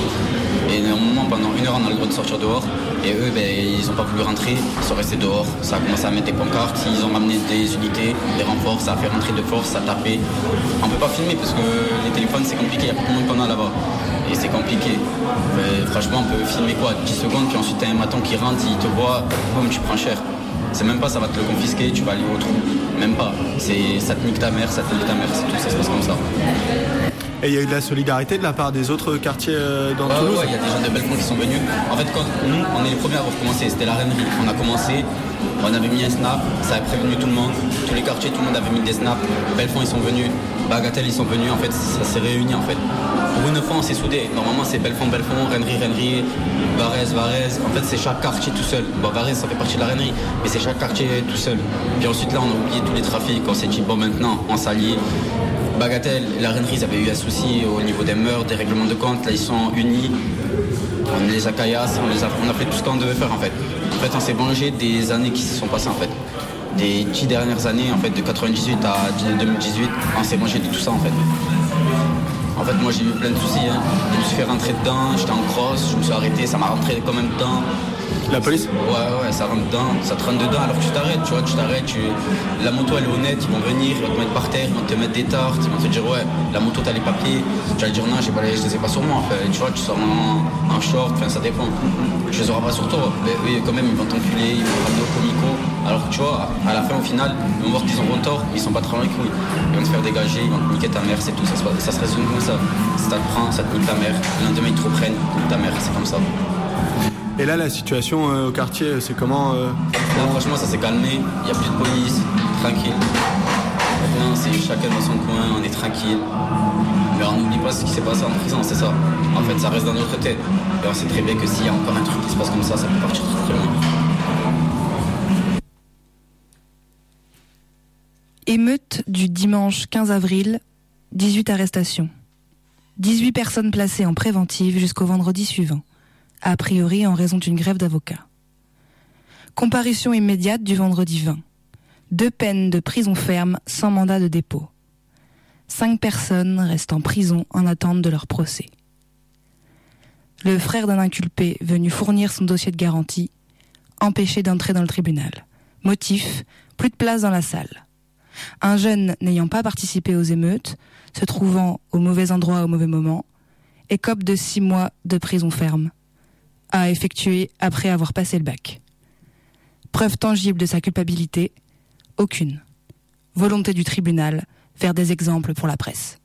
Et moment, pendant une heure, on a le droit de sortir dehors. Et eux, ben, ils n'ont pas voulu rentrer, ils sont restés dehors. Ça a commencé à mettre des pancartes, ils ont amené des unités, des renforts, ça a fait rentrer de force, ça a tapé. On peut pas filmer parce que les téléphones, c'est compliqué, il y a beaucoup de monde qu'on a là-bas. Et c'est compliqué. Franchement, on peut filmer quoi 10 secondes, puis ensuite, t'as un maton qui rentre, il te voit, boum, tu prends cher. C'est même pas ça va te le confisquer, tu vas aller au trou. Même pas. C'est ça te nique ta mère, ça te nique ta mère, c'est tout, ça se passe comme ça. Et il y a eu de la solidarité de la part des autres quartiers euh, dans Ouais, Toulouse ouais, il y a des gens de Belfond qui sont venus. En fait, quand nous, on est les premiers à avoir commencé, c'était la reinerie. On a commencé, on avait mis un snap, ça a prévenu tout le monde. Tous les quartiers, tout le monde avait mis des snaps. Belfond, ils sont venus. Bagatelle, ils sont venus. En fait, ça s'est réuni en fait. Pour une fois, on s'est soudés. Normalement, c'est Belfond, Belfond, Rennerie, Rennerie, Varese, Varese. En fait, c'est chaque quartier tout seul. Bon, ça fait partie de la Rennerie, mais c'est chaque quartier tout seul. Puis ensuite, là, on a oublié tous les trafics. On s'est dit, bon, maintenant, on s'allie. Bagatelle, la Rennerie, ils avaient eu un souci au niveau des mœurs, des règlements de compte. Là, ils sont unis. On les a caillassés, on, les a, on a fait tout ce qu'on devait faire en fait. En fait, on s'est vengé des années qui se sont passées en fait. Des dix dernières années, en fait, de 98 à 2018, on s'est vengé de tout ça en fait. En fait, moi j'ai eu plein de soucis. hein. Je me suis fait rentrer dedans, j'étais en cross, je me suis arrêté, ça m'a rentré quand même dedans. La police? Ouais, ouais, ça rentre dedans, ça te dedans alors que tu t'arrêtes, tu vois, tu t'arrêtes, tu... la moto elle est honnête, ils vont venir, ils vont te mettre par terre, ils vont te mettre des tartes, ils vont te dire ouais, la moto t'as les papiers, tu vas dire non, je les ai pas sur moi, tu vois, tu sors en, en short, ça dépend. Je les aurai pas sur toi, mais oui, quand même, ils vont t'enculer, ils vont ramener au comico, alors que tu vois, à la fin, au final, ils vont voir qu'ils ont tort, mais ils sont pas très loin. Ils vont te faire dégager, ils vont te niquer ta mère, c'est tout, ça se, ça résume comme ça. Ça te prend, ça te nique ta mère, le lendemain ils te reprennent, ta mère, c'est comme ça. Et là, la situation euh, au quartier, c'est comment euh, Là, franchement, ça s'est calmé. Il n'y a plus de police. Tranquille. Maintenant, c'est chacun dans son coin. On est tranquille. Mais on n'oublie pas ce qui s'est passé en prison, c'est ça. En fait, ça reste dans notre tête. Et on sait très bien que s'il y a encore un truc qui se passe comme ça, ça peut partir très très loin. Émeute du dimanche 15 avril, 18 arrestations. 18 personnes placées en préventive jusqu'au vendredi suivant, a priori en raison d'une grève d'avocats. Comparution immédiate du vendredi 20. Deux peines de prison ferme sans mandat de dépôt. Cinq personnes restent en prison en attente de leur procès. Le frère d'un inculpé venu fournir son dossier de garantie, empêché d'entrer dans le tribunal. Motif, plus de place dans la salle. Un jeune n'ayant pas participé aux émeutes, se trouvant au mauvais endroit au mauvais moment, écope de six mois de prison ferme, à effectuer après avoir passé le bac. Preuve tangible de sa culpabilité Aucune. Volonté du tribunal, faire des exemples pour la presse.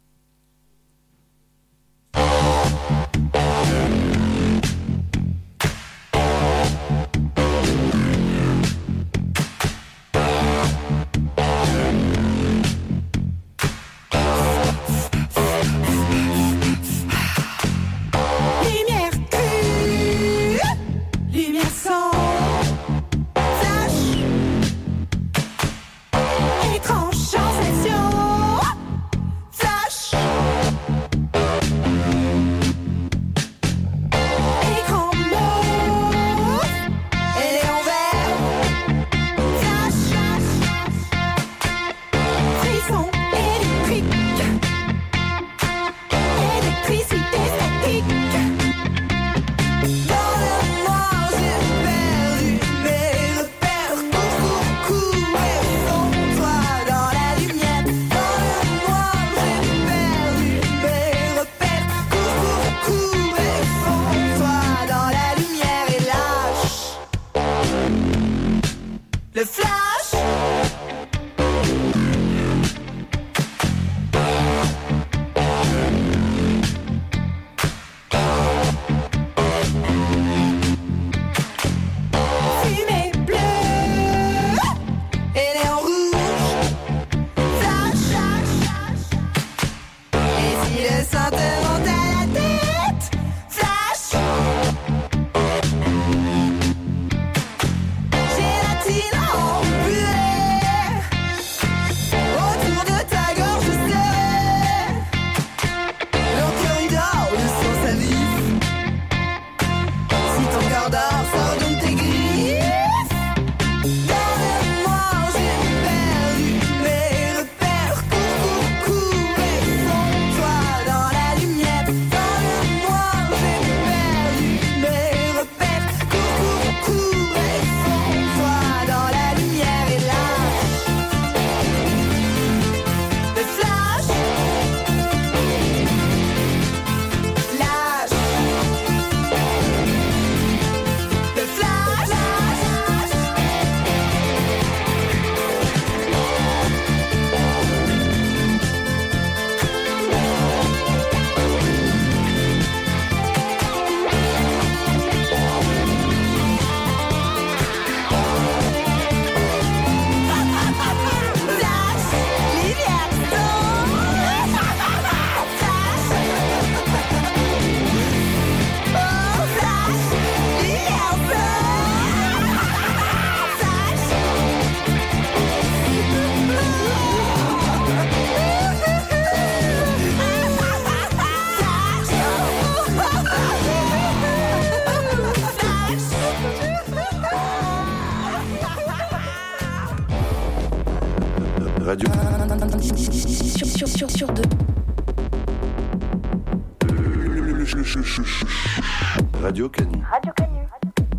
Sur, sur, sur, sur deux. Radio Canu.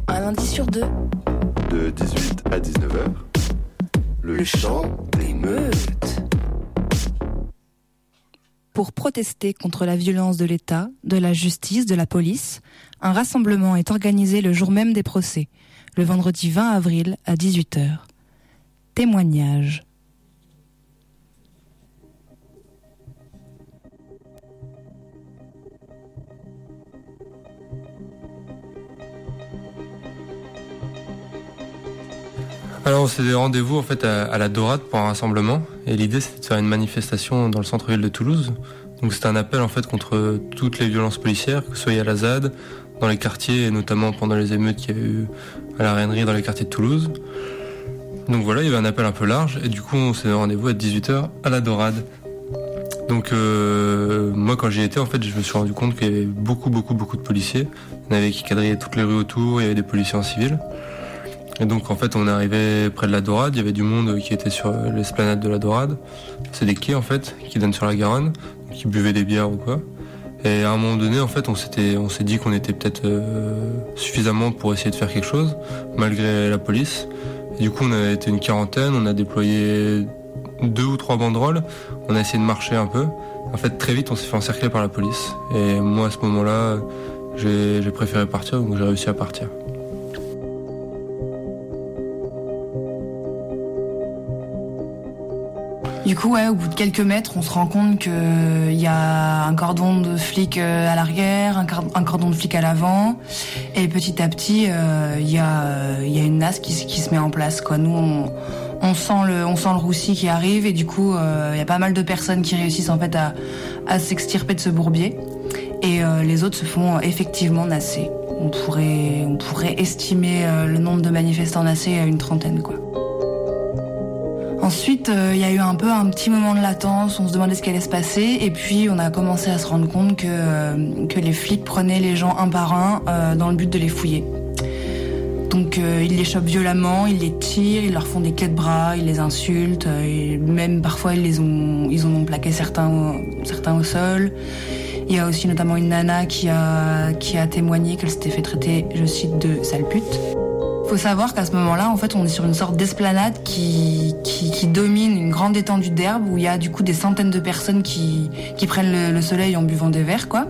Un lundi sur deux. De 18 à 19h. Le, chant des meutes. Pour protester contre la violence de l'État, de la justice, de la police, un rassemblement est organisé le jour même des procès, le vendredi 20 avril à 18h. Témoignage. Alors on s'est des rendez-vous en fait à, la Dorade pour un rassemblement et l'idée c'était de faire une manifestation dans le centre-ville de Toulouse. Donc c'était un appel en fait contre toutes les violences policières, que ce soit à la ZAD, dans les quartiers et notamment pendant les émeutes qu'il y a eu à la Rainerie dans les quartiers de Toulouse. Donc voilà, il y avait un appel un peu large et du coup on s'est rendez-vous à 18h à la Dorade. Donc euh, moi quand j'y étais en fait je me suis rendu compte qu'il y avait beaucoup beaucoup beaucoup de policiers. Il y en avait qui quadrillaient toutes les rues autour, il y avait des policiers en civil. Et donc en fait on est arrivé près de la Dorade, il y avait du monde qui était sur l'esplanade de la Dorade. C'est des quais en fait qui donnent sur la Garonne, qui buvaient des bières ou quoi. Et à un moment donné en fait on s'était on s'est dit qu'on était peut-être euh, suffisamment pour essayer de faire quelque chose malgré la police. Et du coup on a été une quarantaine, on a déployé deux ou trois banderoles, on a essayé de marcher un peu. En fait très vite on s'est fait encercler par la police. Et moi à ce moment-là j'ai j'ai préféré partir donc j'ai réussi à partir. Du coup, ouais, au bout de quelques mètres, on se rend compte qu'il y a un cordon de flics euh, à l'arrière, un, cordon de flics à l'avant, et petit à petit, euh, il y, a, euh, une nasse qui, se- met en place. Nous, on, sent le, roussi qui arrive, et du coup, euh, il y a pas mal de personnes qui réussissent en fait à, s'extirper de ce bourbier, et euh, les autres se font effectivement nasser. On pourrait, on pourrait estimer euh, le nombre de manifestants nassés à une trentaine, quoi. Ensuite, euh, il y a eu un peu un petit moment de latence, on se demandait ce qui allait se passer, et puis on a commencé à se rendre compte que, euh, les flics prenaient les gens un par un euh, dans le but de les fouiller. Donc ils les chopent violemment, ils les tirent, ils leur font des clés de bras, ils les insultent, et même parfois ils ont, ont plaqué certains, au- certains au sol. Il y a aussi notamment une nana qui a, qui a témoigné qu'elle s'était fait traiter, je cite, de sale pute. Faut savoir qu'à ce moment-là, en fait, on est sur une sorte d'esplanade qui, qui, qui domine une grande étendue d'herbe où il y a du coup des centaines de personnes qui, qui prennent le, le soleil en buvant des verres, quoi.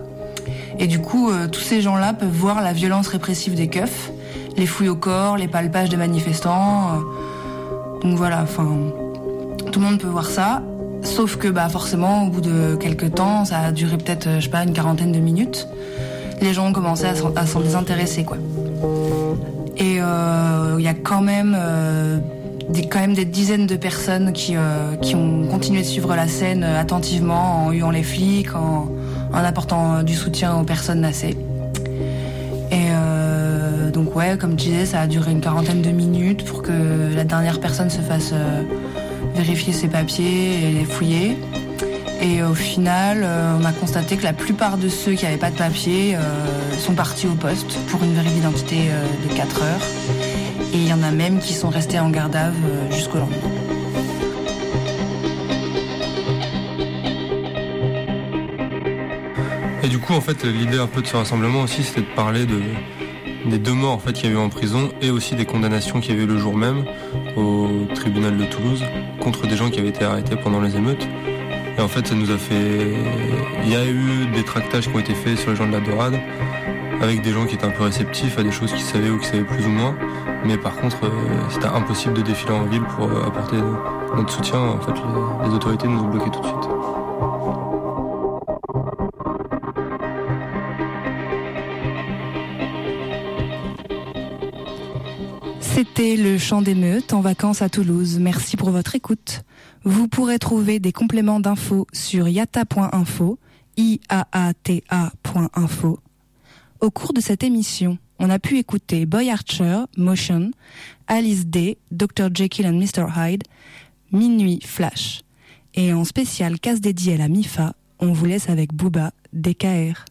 Et du coup, euh, tous ces gens-là peuvent voir la violence répressive des keufs, les fouilles au corps, les palpages des manifestants. euh, Donc voilà, enfin, tout le monde peut voir ça. Sauf que bah forcément, au bout de quelques temps, ça a duré peut-être, euh, je sais pas, une quarantaine de minutes. Les gens ont commencé à s'en désintéresser, quoi. Et euh, il y a quand même, euh, des, quand même des dizaines de personnes qui, euh, qui ont continué de suivre la scène attentivement, en huant les flics, en, en apportant du soutien aux personnes nassées. Et donc ouais, comme je disais, ça a duré une quarantaine de minutes pour que la dernière personne se fasse vérifier ses papiers et les fouiller. Et au final, on a constaté que la plupart de ceux qui n'avaient pas de papiers euh, sont partis au poste pour une vérité d'identité euh, de 4 heures. Et il y en a même qui sont restés en garde à euh, jusqu'au lendemain. Et du coup, en fait, l'idée un peu de ce rassemblement aussi, c'était de parler de, des deux morts en fait, qu'il y a eu en prison et aussi des condamnations qu'il y avait eu le jour même au tribunal de Toulouse contre des gens qui avaient été arrêtés pendant les émeutes. Et en fait, ça nous a fait. Il y a eu des tractages qui ont été faits sur les gens de la Dorade avec des gens qui étaient un peu réceptifs à des choses qu'ils savaient ou qu'ils savaient plus ou moins. Mais par contre, euh, c'était impossible de défiler en ville pour euh, apporter notre soutien. En fait, les, autorités nous ont bloqués tout de suite. C'était le chant d'émeute en vacances à Toulouse. Merci pour votre écoute. Vous pourrez trouver des compléments d'infos sur yata.info, i-a-a-t-a.info. Au cours de cette émission, on a pu écouter Boy Archer, Motion, Alice Day, Dr. Jekyll and Mr. Hyde, Minuit Flash. Et en spécial casse dédié à la MIFA, on vous laisse avec Booba, DKR.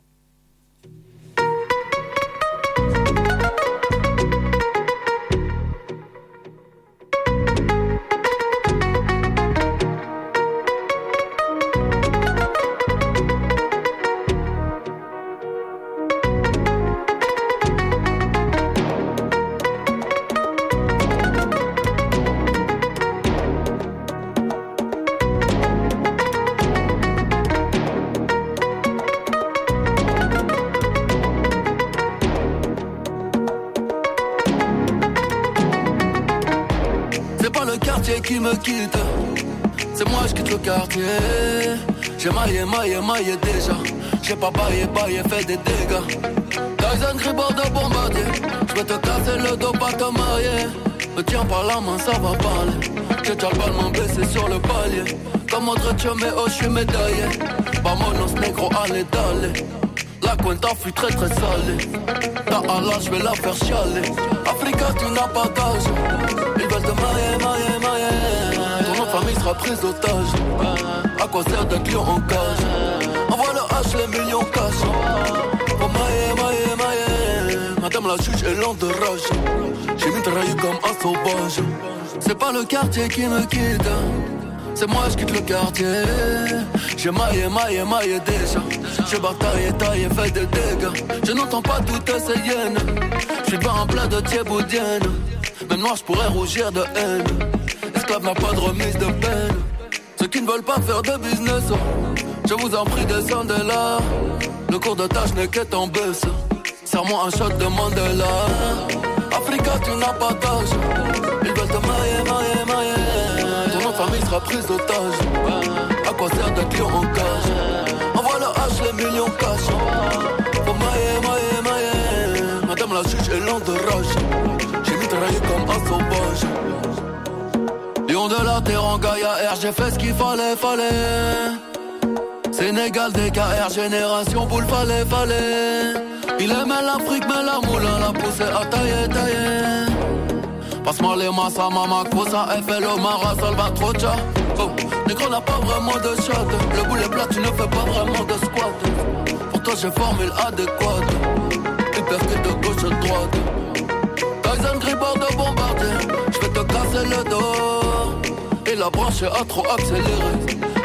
Maillé, maillé, déjà. J'ai pas baillé, baillé, fait des dégâts. Tyson Gribord de bombardier. Je vais te casser le dos, pas te marier. Me tiens par la main, ça va parler. J'ai déjà le ballon baissé sur le palier. Comme autre mais oh, je suis médaillé. Vamonos négro, allez, d'aller. La cuenta fut très très salée. Ta Allah, je vais la faire chialer. Africa, tu n'as pas d'âge. Ils veulent te marier, marier, marier. Ton famille sera prise d'otage. À quoi sert d'être lion en cage Envoie le H, les millions cash. Pour mailler, mailler, mailler. Madame la juge est lente de rage. J'ai mitraillé comme un sauvage. C'est pas le quartier qui me quitte. C'est moi, je quitte le quartier. J'ai maillé, maillé, maillé déjà. J'ai bataillé, taillé, fait des dégâts. Je n'entends pas toutes ces hyènes. Je suis pas en plein de thieboudienne. Même noir, je rougir de haine. Esclave n'a pas de remise de peine. Ceux qui ne veulent pas faire de business, je vous en prie, descendez là. Le cours de tâche n'est qu'être en baisse. Serre-moi un shot de Mandela. Africa, tu n'as pas d'âge. Ils veulent te marier, marier, marier. Ton nom de famille sera prise d'otage. À quoi sert d'être lion en cage Envoie le H, les millions cash. Mailler, mailler, mailler. Madame la juge est lente de rage. J'ai mitraillé comme un sauvage. De la terre en Gaïa R, j'ai fait ce qu'il fallait, fallait. Sénégal, DKR, génération boule, fallait, fallait. Il aimait l'Afrique, mais la moulin l'a poussé à tailler, tailler. Passe-moi les masses à mama cosa, FL, Mara, Salvatrocha. Oh, Négro n'a pas vraiment de shot. Le boulet plat, tu ne fais pas vraiment de squat. Pour toi, j'ai formule adéquate. Hypercute de gauche droite. Tyson Gribord de bombardier. Je vais te casser le dos. La branche a trop accéléré.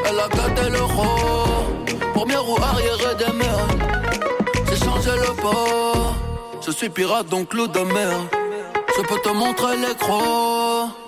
Elle a gâté le roi. Première roue arrière des mers. J'ai changé le port. Je suis pirate donc loup de mer. Je peux te montrer crocs.